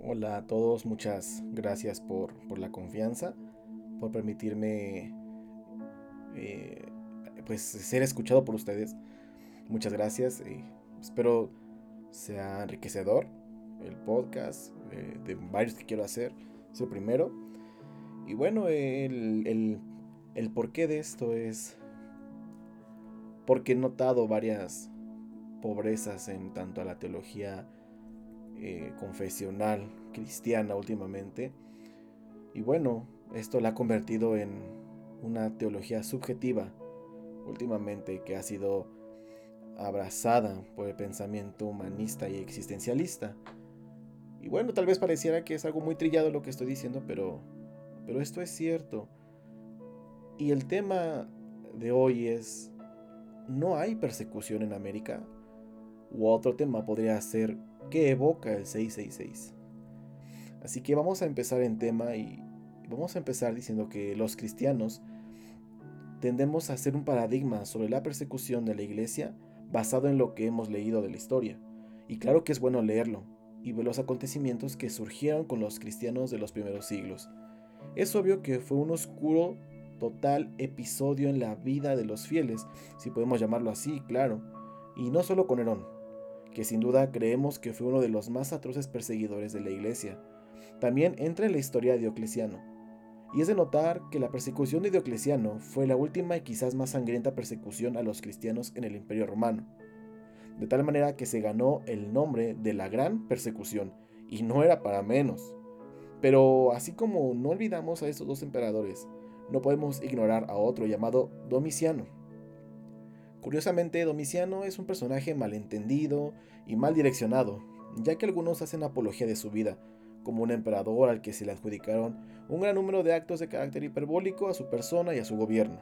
Hola a todos, muchas gracias por, la confianza, por permitirme eh, pues ser escuchado por ustedes. Muchas gracias. y espero sea enriquecedor el podcast eh, de varios que quiero hacer. Es el primero. Y bueno, el, el, el porqué de esto es porque he notado varias pobrezas en tanto a la teología eh, confesional cristiana últimamente. Y bueno, esto la ha convertido en una teología subjetiva últimamente que ha sido abrazada por el pensamiento humanista y existencialista. Y bueno, tal vez pareciera que es algo muy trillado lo que estoy diciendo, pero, pero esto es cierto. Y el tema de hoy es, ¿no hay persecución en América? U otro tema podría ser, ¿qué evoca el 666? Así que vamos a empezar en tema y vamos a empezar diciendo que los cristianos tendemos a hacer un paradigma sobre la persecución de la iglesia basado en lo que hemos leído de la historia. Y claro que es bueno leerlo y ver los acontecimientos que surgieron con los cristianos de los primeros siglos. Es obvio que fue un oscuro, total episodio en la vida de los fieles, si podemos llamarlo así, claro. Y no solo con Herón, que sin duda creemos que fue uno de los más atroces perseguidores de la iglesia. También entra en la historia de Diocleciano, y es de notar que la persecución de Diocleciano fue la última y quizás más sangrienta persecución a los cristianos en el Imperio Romano, de tal manera que se ganó el nombre de la Gran Persecución, y no era para menos. Pero así como no olvidamos a estos dos emperadores, no podemos ignorar a otro llamado Domiciano. Curiosamente, Domiciano es un personaje malentendido y mal direccionado, ya que algunos hacen apología de su vida, como un emperador al que se le adjudicaron un gran número de actos de carácter hiperbólico a su persona y a su gobierno.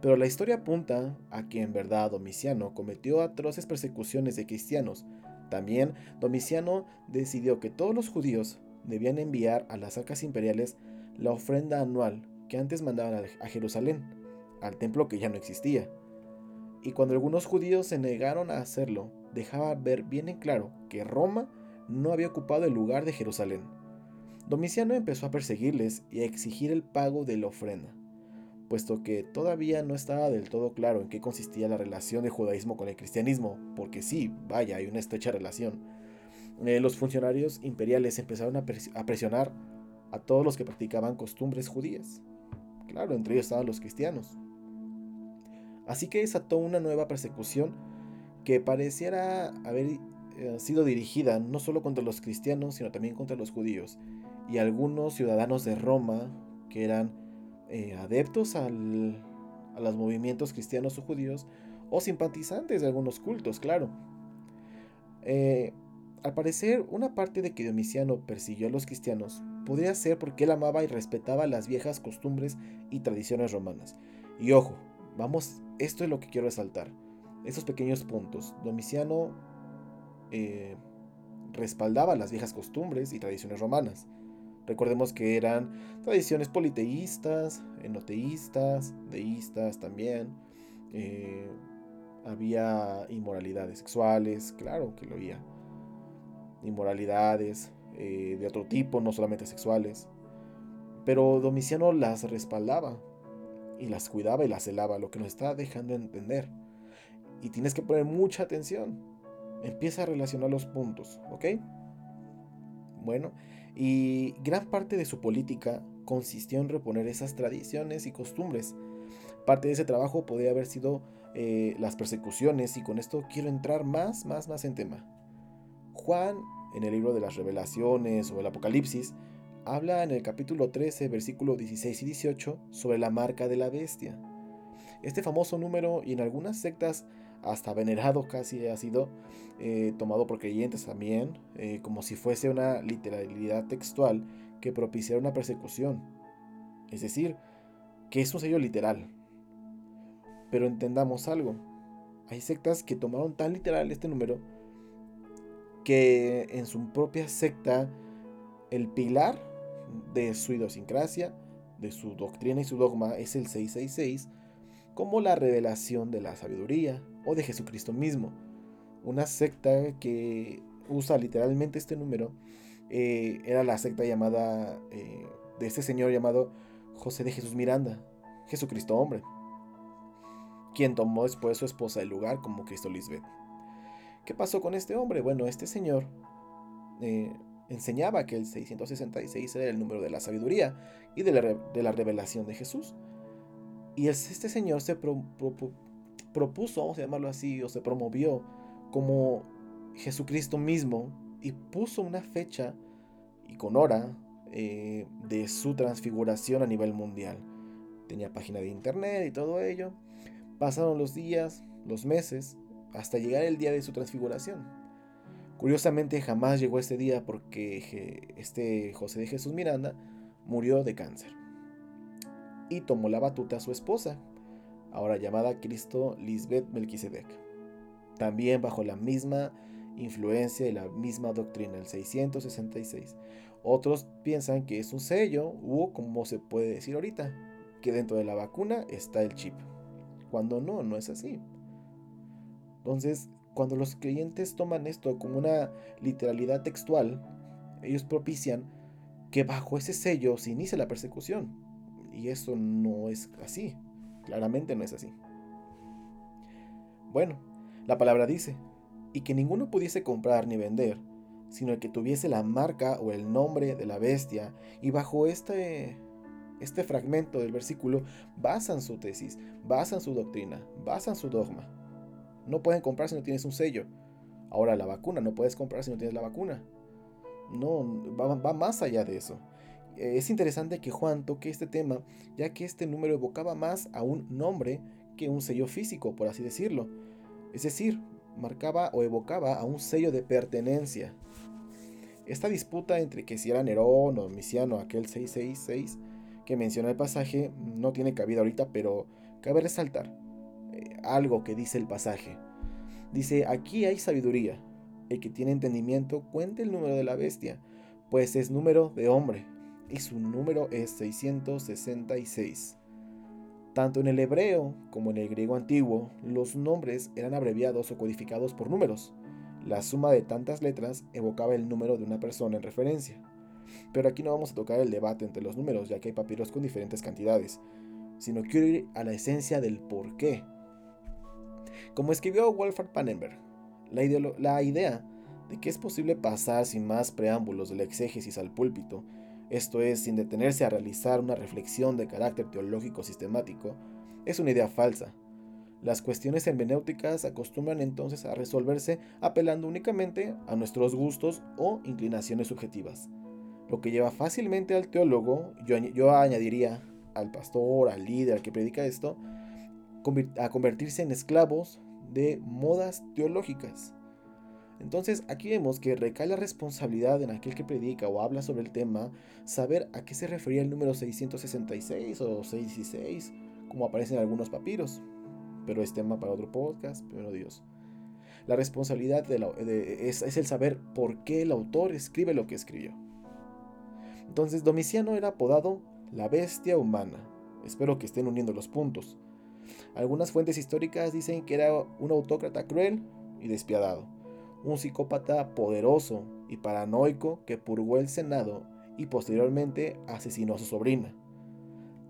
Pero la historia apunta a que en verdad Domiciano cometió atroces persecuciones de cristianos. También Domiciano decidió que todos los judíos debían enviar a las arcas imperiales la ofrenda anual que antes mandaban a Jerusalén, al templo que ya no existía. Y cuando algunos judíos se negaron a hacerlo, dejaba ver bien en claro que Roma no había ocupado el lugar de Jerusalén. Domiciano empezó a perseguirles y a exigir el pago de la ofrenda, puesto que todavía no estaba del todo claro en qué consistía la relación del judaísmo con el cristianismo, porque sí, vaya, hay una estrecha relación. Eh, los funcionarios imperiales empezaron a, a presionar a todos los que practicaban costumbres judías. Claro, entre ellos estaban los cristianos. Así que desató una nueva persecución que pareciera haber ha sido dirigida no solo contra los cristianos, sino también contra los judíos y algunos ciudadanos de Roma que eran eh, adeptos a los movimientos cristianos o judíos o simpatizantes de algunos cultos, claro. Eh, al parecer, una parte de que Domiciano persiguió a los cristianos podría ser porque él amaba y respetaba las viejas costumbres y tradiciones romanas. Y ojo, vamos, esto es lo que quiero resaltar. Esos pequeños puntos. Domiciano eh, respaldaba las viejas costumbres y tradiciones romanas. Recordemos que eran tradiciones politeístas, enoteístas, deístas también. Eh, había inmoralidades sexuales, claro que lo había. Inmoralidades eh, de otro tipo, no solamente sexuales. Pero Domiciano las respaldaba y las cuidaba y las celaba, lo que nos está dejando entender. Y tienes que poner mucha atención Empieza a relacionar los puntos, ¿ok? Bueno, y gran parte de su política consistió en reponer esas tradiciones y costumbres. Parte de ese trabajo podría haber sido eh, las persecuciones y con esto quiero entrar más, más, más en tema. Juan, en el libro de las revelaciones o el Apocalipsis, habla en el capítulo 13, versículo 16 y 18 sobre la marca de la bestia. Este famoso número y en algunas sectas hasta venerado casi ha sido eh, tomado por creyentes también, eh, como si fuese una literalidad textual que propiciara una persecución. Es decir, que es un sello literal. Pero entendamos algo. Hay sectas que tomaron tan literal este número que en su propia secta el pilar de su idiosincrasia, de su doctrina y su dogma es el 666 como la revelación de la sabiduría o de Jesucristo mismo. Una secta que usa literalmente este número eh, era la secta llamada eh, de este señor llamado José de Jesús Miranda, Jesucristo hombre, quien tomó después su esposa el lugar como Cristo Lisbeth. ¿Qué pasó con este hombre? Bueno, este señor eh, enseñaba que el 666 era el número de la sabiduría y de la, revelación de Jesús. Y este señor se propuso, vamos a llamarlo así, o se promovió como Jesucristo mismo y puso una fecha y con hora eh, de su transfiguración a nivel mundial. Tenía página de internet y todo ello. Pasaron los días, los meses, hasta llegar el día de su transfiguración. Curiosamente jamás llegó este día porque este José de Jesús Miranda murió de cáncer. Y tomó la batuta a su esposa, ahora llamada Cristo Lisbeth Melquisedec. También bajo la misma influencia y la misma doctrina, el 666. Otros piensan que es un sello, o como se puede decir ahorita, que dentro de la vacuna está el chip. Cuando no, no es así. Entonces, cuando los creyentes toman esto como una literalidad textual, ellos propician que bajo ese sello se inicie la persecución. Y eso no es así. Claramente no es así. Bueno, la palabra dice, y que ninguno pudiese comprar ni vender, sino el que tuviese la marca o el nombre de la bestia, y bajo este, este fragmento del versículo basan su tesis, basan su doctrina, basan su dogma. No pueden comprar si no tienes un sello. Ahora la vacuna, no puedes comprar si no tienes la vacuna. No, va, más allá de eso. Eh, es interesante que Juan toque este tema, ya que este número evocaba más a un nombre que un sello físico, por así decirlo. Es decir, marcaba o evocaba a un sello de pertenencia. Esta disputa entre que si era Nerón o Domiciano, aquel 666 que menciona el pasaje, no tiene cabida ahorita, pero cabe resaltar algo que dice el pasaje. Dice, aquí hay sabiduría. El que tiene entendimiento cuente el número de la bestia, pues es número de hombre, y su número es 666. Tanto en el hebreo como en el griego antiguo, los nombres eran abreviados o codificados por números. La suma de tantas letras evocaba el número de una persona en referencia. Pero aquí no vamos a tocar el debate entre los números, ya que hay papiros con diferentes cantidades, sino quiero ir a la esencia del por qué como escribió Wolfgang Pannenberg, la, idea de que es posible pasar sin más preámbulos del exégesis al púlpito, esto es, sin detenerse a realizar una reflexión de carácter teológico sistemático, es una idea falsa. Las cuestiones hermenéuticas acostumbran entonces a resolverse apelando únicamente a nuestros gustos o inclinaciones subjetivas, lo que lleva fácilmente al teólogo, yo, añadiría al pastor, al líder, que predica esto, a convertirse en esclavos de modas teológicas. Entonces aquí vemos que recae la responsabilidad en aquel que predica o habla sobre el tema saber a qué se refería el número 666 o 616, como aparece en algunos papiros. Pero es tema para otro podcast, primero Dios. La responsabilidad es, es el saber por qué el autor escribe lo que escribió. Entonces Domiciano era apodado la bestia humana. Espero que estén uniendo los puntos. Algunas fuentes históricas dicen que era un autócrata cruel y despiadado, un psicópata poderoso y paranoico que purgó el Senado y posteriormente asesinó a su sobrina.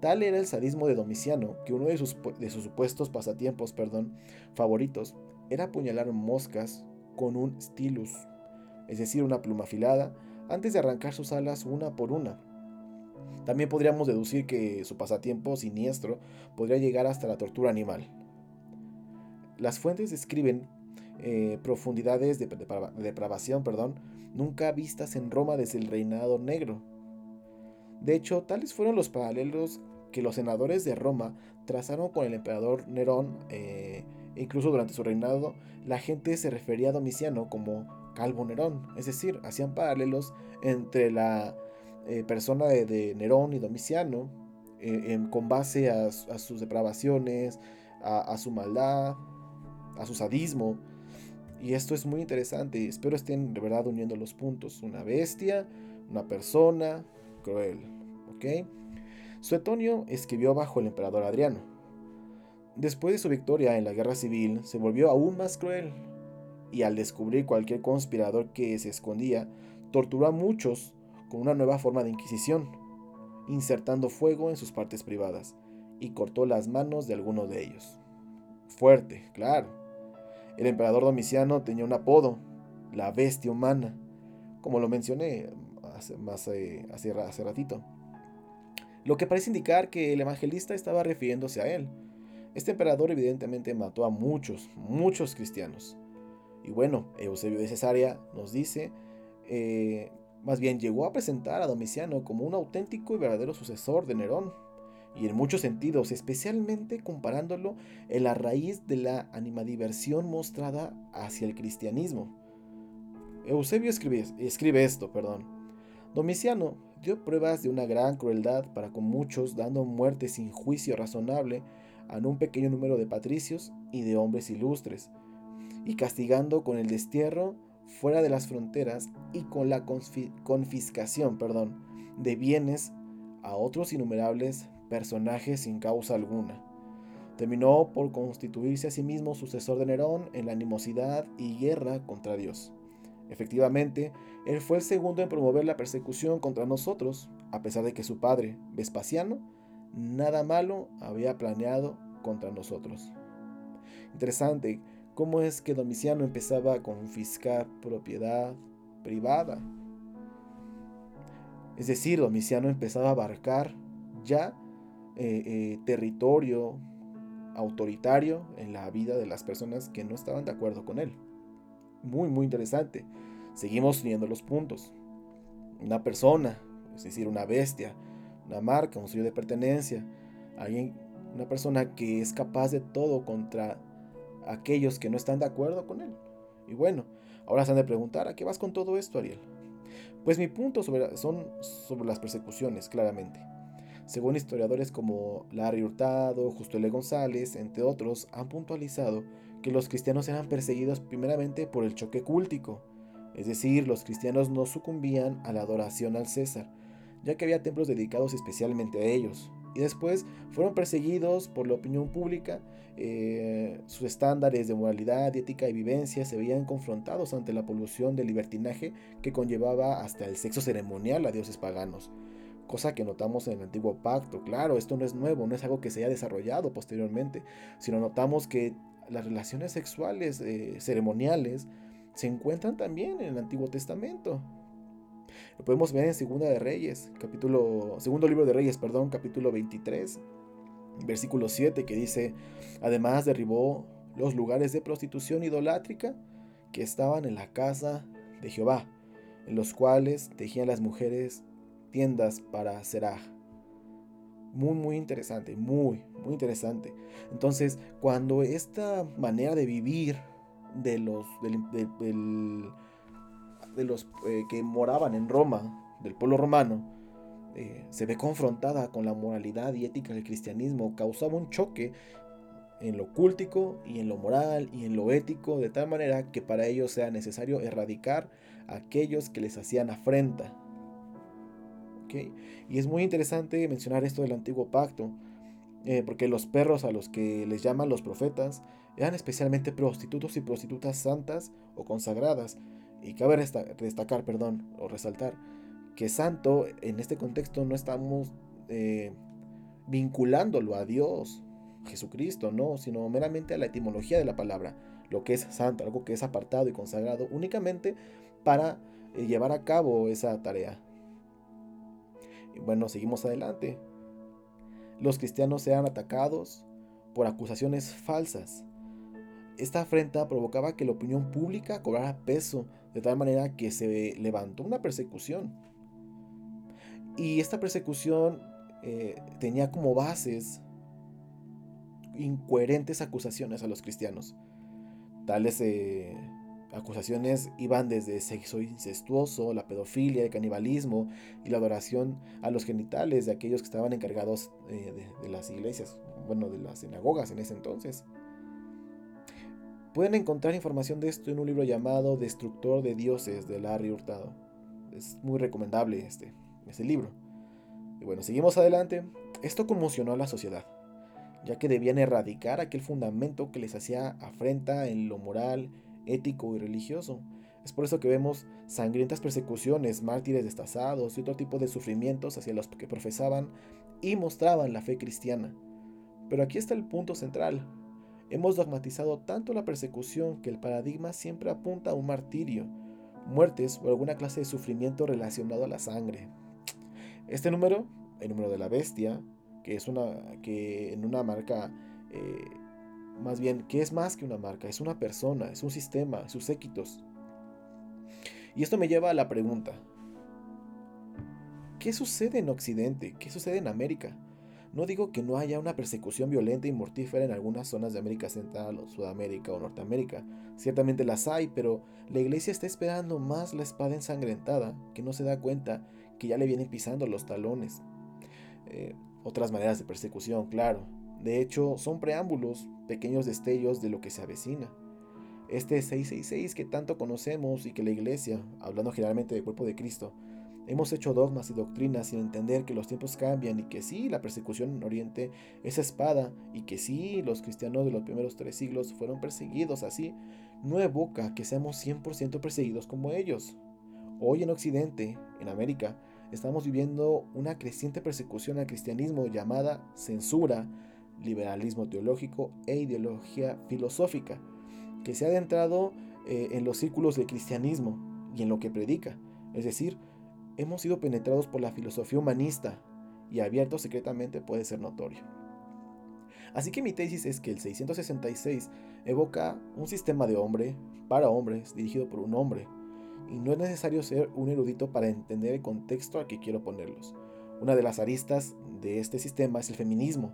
Tal era el sadismo de Domiciano que uno de sus, de sus supuestos pasatiempos perdón, favoritos era apuñalar moscas con un stylus, es decir, una pluma afilada, antes de arrancar sus alas una por una, también podríamos deducir que su pasatiempo siniestro podría llegar hasta la tortura animal. Las fuentes describen eh, profundidades de, depravación perdón, nunca vistas en Roma desde el reinado negro. De hecho, tales fueron los paralelos que los senadores de Roma trazaron con el emperador Nerón. Eh, incluso durante su reinado, la gente se refería a Domiciano como Calvo Nerón, es decir, hacían paralelos entre la eh, persona de, Nerón y Domiciano, eh, con base a, sus depravaciones, a, su maldad, a su sadismo. Y esto es muy interesante. Espero estén de verdad uniendo los puntos. Una bestia, una persona cruel. ¿Ok? Suetonio escribió bajo el emperador Adriano. Después de su victoria en la guerra civil, se volvió aún más cruel. Y al descubrir cualquier conspirador que se escondía, torturó a muchos con una nueva forma de inquisición, insertando fuego en sus partes privadas, y cortó las manos de algunos de ellos. Fuerte, claro. El emperador Domiciano tenía un apodo, la bestia humana, como lo mencioné hace, más, eh, hace, hace ratito. Lo que parece indicar que el evangelista estaba refiriéndose a él. Este emperador evidentemente mató a muchos, muchos cristianos. Y bueno, Eusebio de Cesarea nos dice, eh, más bien llegó a presentar a Domiciano como un auténtico y verdadero sucesor de Nerón, y en muchos sentidos, especialmente comparándolo en la raíz de la animadiversión mostrada hacia el cristianismo. Eusebio escribe, esto, perdón. Domiciano dio pruebas de una gran crueldad para con muchos, dando muerte sin juicio razonable a un pequeño número de patricios y de hombres ilustres, y castigando con el destierro fuera de las fronteras y con la confiscación perdón, de bienes a otros innumerables personajes sin causa alguna. Terminó por constituirse a sí mismo sucesor de Nerón en la animosidad y guerra contra Dios. Efectivamente, él fue el segundo en promover la persecución contra nosotros, a pesar de que su padre, Vespasiano, nada malo había planeado contra nosotros. Interesante cómo es que Domiciano empezaba a confiscar propiedad privada. Es decir, Domiciano empezaba a abarcar ya eh, eh, territorio autoritario en la vida de las personas que no estaban de acuerdo con él muy, muy interesante. Seguimos teniendo los puntos. Una persona, es decir, una bestia, una marca, un sello de pertenencia, alguien, una persona que es capaz de todo contra aquellos que no están de acuerdo con él. Y bueno, ahora se han de preguntar, ¿a qué vas con todo esto, Ariel? Pues mi punto sobre, son sobre las persecuciones, claramente. Según historiadores como Larry Hurtado, Justo L. González, entre otros, han puntualizado que los cristianos eran perseguidos primeramente por el choque cúltico, es decir, los cristianos no sucumbían a la adoración al César, ya que había templos dedicados especialmente a ellos, y después fueron perseguidos por la opinión pública, eh, sus estándares de moralidad, ética y vivencia se veían confrontados ante la polución del libertinaje que conllevaba hasta el sexo ceremonial a dioses paganos cosa que notamos en el antiguo pacto. Claro, esto no es nuevo, no es algo que se haya desarrollado posteriormente, sino notamos que las relaciones sexuales eh, ceremoniales se encuentran también en el Antiguo Testamento. Lo podemos ver en Segunda de Reyes, capítulo, segundo libro de Reyes, perdón, capítulo 23, versículo 7, que dice, además derribó los lugares de prostitución idolátrica que estaban en la casa de Jehová, en los cuales tejían las mujeres tiendas para Seraj. Muy, muy interesante, muy, muy interesante. Entonces, cuando esta manera de vivir de los, de los eh, que moraban en Roma, del pueblo romano, eh, se ve confrontada con la moralidad y ética del cristianismo, causaba un choque en lo cultico y en lo moral y en lo ético, de tal manera que para ellos sea necesario erradicar a aquellos que les hacían afrenta y es muy interesante mencionar esto del antiguo pacto, eh, porque los perros a los que les llaman los profetas eran especialmente prostitutos y prostitutas santas o consagradas. Y cabe destacar, perdón, o resaltar, que santo en este contexto no estamos eh, vinculándolo a Dios, Jesucristo, no, sino meramente a la etimología de la palabra, lo que es santo, algo que es apartado y consagrado únicamente para eh, llevar a cabo esa tarea. Bueno, seguimos adelante. Los cristianos eran atacados por acusaciones falsas. Esta afrenta provocaba que la opinión pública cobrara peso, de tal manera que se levantó una persecución. Y esta persecución eh, tenía como bases incoherentes acusaciones a los cristianos. Tales eh, acusaciones iban desde sexo incestuoso, la pedofilia, el canibalismo y la adoración a los genitales de aquellos que estaban encargados eh, de, las iglesias, bueno, de las sinagogas en ese entonces. Pueden encontrar información de esto en un libro llamado Destructor de Dioses de Larry Hurtado. Es muy recomendable este, este libro. Y bueno, seguimos adelante. Esto conmocionó a la sociedad, ya que debían erradicar aquel fundamento que les hacía afrenta en lo moral, ético y religioso. Es por eso que vemos sangrientas persecuciones, mártires destazados y otro tipo de sufrimientos hacia los que profesaban y mostraban la fe cristiana. Pero aquí está el punto central. Hemos dogmatizado tanto la persecución que el paradigma siempre apunta a un martirio, muertes o alguna clase de sufrimiento relacionado a la sangre. Este número, el número de la bestia, que es una que en una marca eh, más bien que es más que una marca, es una persona, es un sistema, sus séquitos, y esto me lleva a la pregunta, ¿qué sucede en Occidente? ¿Qué sucede en América? No digo que no haya una persecución violenta y mortífera en algunas zonas de América Central o Sudamérica o Norteamérica. Ciertamente las hay, pero la iglesia está esperando más la espada ensangrentada, que no se da cuenta que ya le vienen pisando los talones. Eh, otras maneras de persecución, claro. De hecho, son preámbulos, pequeños destellos de lo que se avecina. Este 666 que tanto conocemos y que la iglesia, hablando generalmente del cuerpo de Cristo, hemos hecho dogmas y doctrinas sin entender que los tiempos cambian y que sí, la persecución en Oriente es espada y que sí, los cristianos de los primeros tres siglos fueron perseguidos así, no evoca que seamos 100% perseguidos como ellos. Hoy en Occidente, en América, estamos viviendo una creciente persecución al cristianismo llamada censura, liberalismo teológico e ideología filosófica que se ha adentrado eh, en los círculos del cristianismo y en lo que predica. Es decir, hemos sido penetrados por la filosofía humanista y abierto secretamente puede ser notorio. Así que mi tesis es que el 666 evoca un sistema de hombre para hombres dirigido por un hombre, y no es necesario ser un erudito para entender el contexto al que quiero ponerlos. Una de las aristas de este sistema es el feminismo,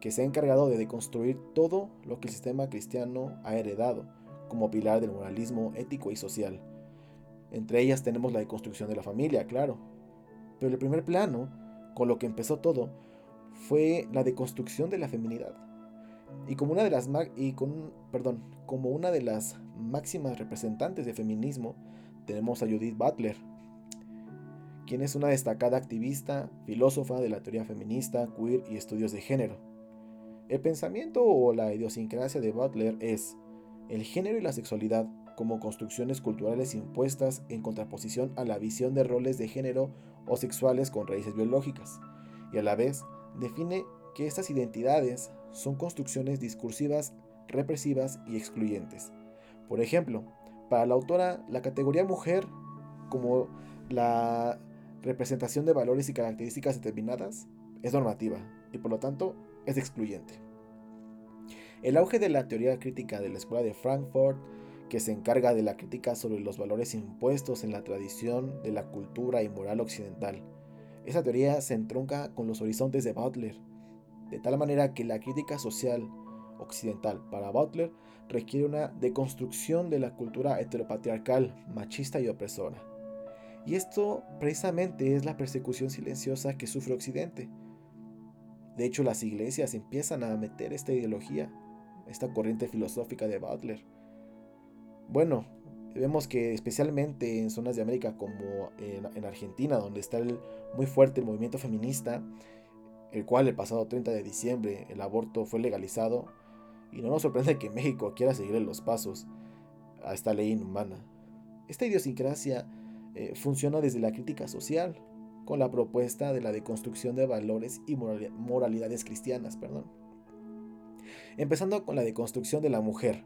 que se ha encargado de deconstruir todo lo que el sistema cristiano ha heredado como pilar del moralismo ético y social. Entre ellas tenemos la deconstrucción de la familia, claro. Pero el primer plano, con lo que empezó todo, fue la deconstrucción de la feminidad. Y como una de las y con, perdón, como una de las máximas representantes de feminismo, tenemos a Judith Butler, quien es una destacada activista, filósofa de la teoría feminista, queer y estudios de género. El pensamiento o la idiosincrasia de Butler es el género y la sexualidad como construcciones culturales impuestas en contraposición a la visión de roles de género o sexuales con raíces biológicas, y a la vez define que estas identidades son construcciones discursivas, represivas y excluyentes. Por ejemplo, para la autora, la categoría mujer como la representación de valores y características determinadas es normativa y por lo tanto es excluyente. El auge de la teoría crítica de la Escuela de Frankfurt, que se encarga de la crítica sobre los valores impuestos en la tradición de la cultura y moral occidental. Esa teoría se entronca con los horizontes de Butler, de tal manera que la crítica social occidental para Butler requiere una deconstrucción de la cultura heteropatriarcal, machista y opresora. Y esto precisamente es la persecución silenciosa que sufre Occidente de hecho, las iglesias empiezan a meter esta ideología, esta corriente filosófica de Butler. Bueno, vemos que especialmente en zonas de América como en, Argentina, donde está muy fuerte el movimiento feminista, el cual el pasado 30 de diciembre el aborto fue legalizado, y no nos sorprende que México quiera seguir los pasos a esta ley inhumana. Esta idiosincrasia eh, funciona desde la crítica social, con la propuesta de la deconstrucción de valores y moralidades cristianas. Perdón. Empezando con la deconstrucción de la mujer,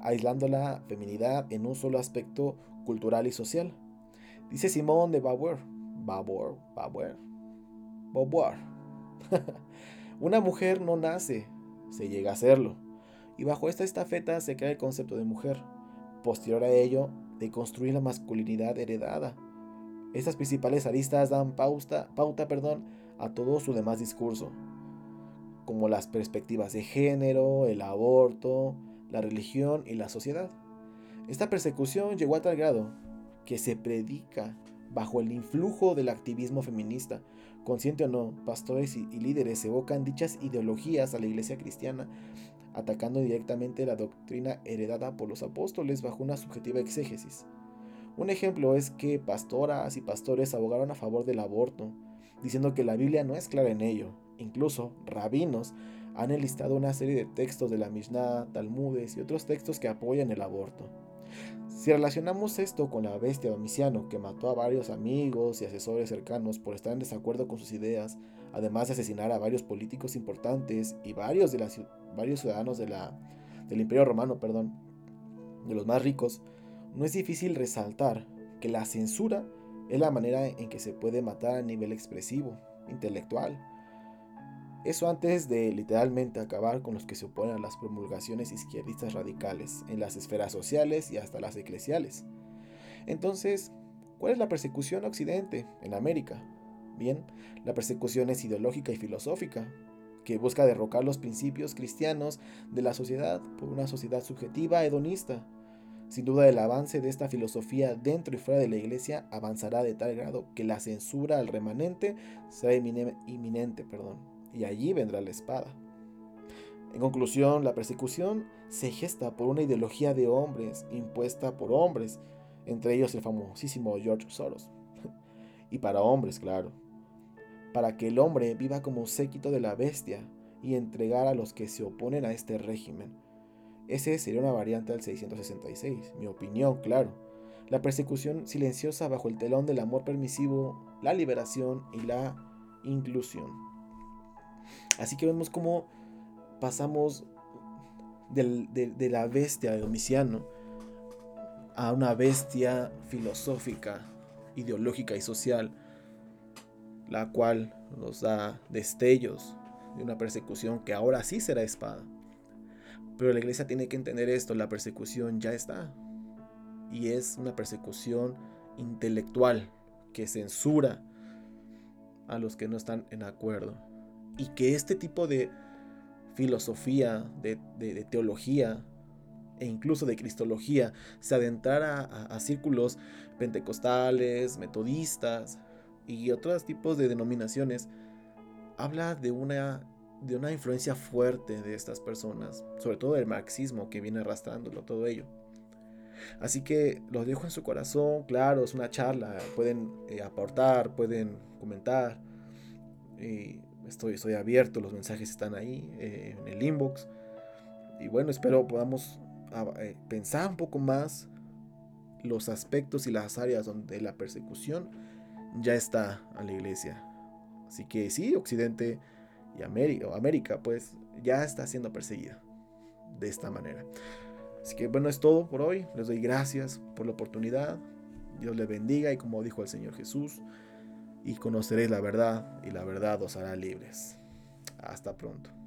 aislando la feminidad en un solo aspecto cultural y social. Dice Simón de Beauvoir, Beauvoir, Beauvoir, Beauvoir. Una mujer no nace, se llega a serlo. Y bajo esta estafeta se crea el concepto de mujer. Posterior a ello, de construir la masculinidad heredada, estas principales aristas dan pauta, pauta perdón, a todo su demás discurso, como las perspectivas de género, el aborto, la religión y la sociedad. Esta persecución llegó a tal grado que se predica bajo el influjo del activismo feminista. Consciente o no, pastores y, líderes evocan dichas ideologías a la iglesia cristiana, atacando directamente la doctrina heredada por los apóstoles bajo una subjetiva exégesis. Un ejemplo es que pastoras y pastores abogaron a favor del aborto, diciendo que la Biblia no es clara en ello. Incluso rabinos han enlistado una serie de textos de la Mishnah, Talmudes y otros textos que apoyan el aborto. Si relacionamos esto con la bestia Domiciano, que mató a varios amigos y asesores cercanos por estar en desacuerdo con sus ideas, además de asesinar a varios políticos importantes y varios, de varios ciudadanos del Imperio Romano, perdón, de los más ricos, no es difícil resaltar que la censura es la manera en que se puede matar a nivel expresivo, intelectual. Eso antes de literalmente acabar con los que se oponen a las promulgaciones izquierdistas radicales en las esferas sociales y hasta las eclesiales. Entonces, ¿cuál es la persecución Occidente en América? Bien, la persecución es ideológica y filosófica, que busca derrocar los principios cristianos de la sociedad por una sociedad subjetiva hedonista. Sin duda el avance de esta filosofía dentro y fuera de la iglesia avanzará de tal grado que la censura al remanente será inminente, perdón, y allí vendrá la espada. En conclusión, la persecución se gesta por una ideología de hombres impuesta por hombres, entre ellos el famosísimo George Soros. y para hombres, claro para que el hombre viva como séquito de la bestia y entregar a los que se oponen a este régimen. Ese sería una variante del 666, mi opinión, claro. La persecución silenciosa bajo el telón del amor permisivo, la liberación y la inclusión. Así que vemos cómo pasamos de, de la bestia de Domiciano a una bestia filosófica, ideológica y social la cual nos da destellos de una persecución que ahora sí será espada. Pero la iglesia tiene que entender esto, la persecución ya está. Y es una persecución intelectual que censura a los que no están en acuerdo. Y que este tipo de filosofía, de, teología e incluso de cristología se adentrara a círculos pentecostales, metodistas, y otros tipos de denominaciones, habla de una, de una influencia fuerte de estas personas, sobre todo el marxismo que viene arrastrándolo todo ello. Así que los dejo en su corazón, claro, es una charla, pueden eh, aportar, pueden comentar. Estoy, estoy abierto, los mensajes están ahí eh, en el inbox. Y bueno, espero podamos eh, pensar un poco más los aspectos y las áreas donde la persecución ya está a la iglesia. Así que sí, Occidente y América, América, pues ya está siendo perseguida de esta manera. Así que bueno, es todo por hoy. Les doy gracias por la oportunidad. Dios les bendiga y como dijo el Señor Jesús, y conoceréis la verdad y la verdad os hará libres. Hasta pronto.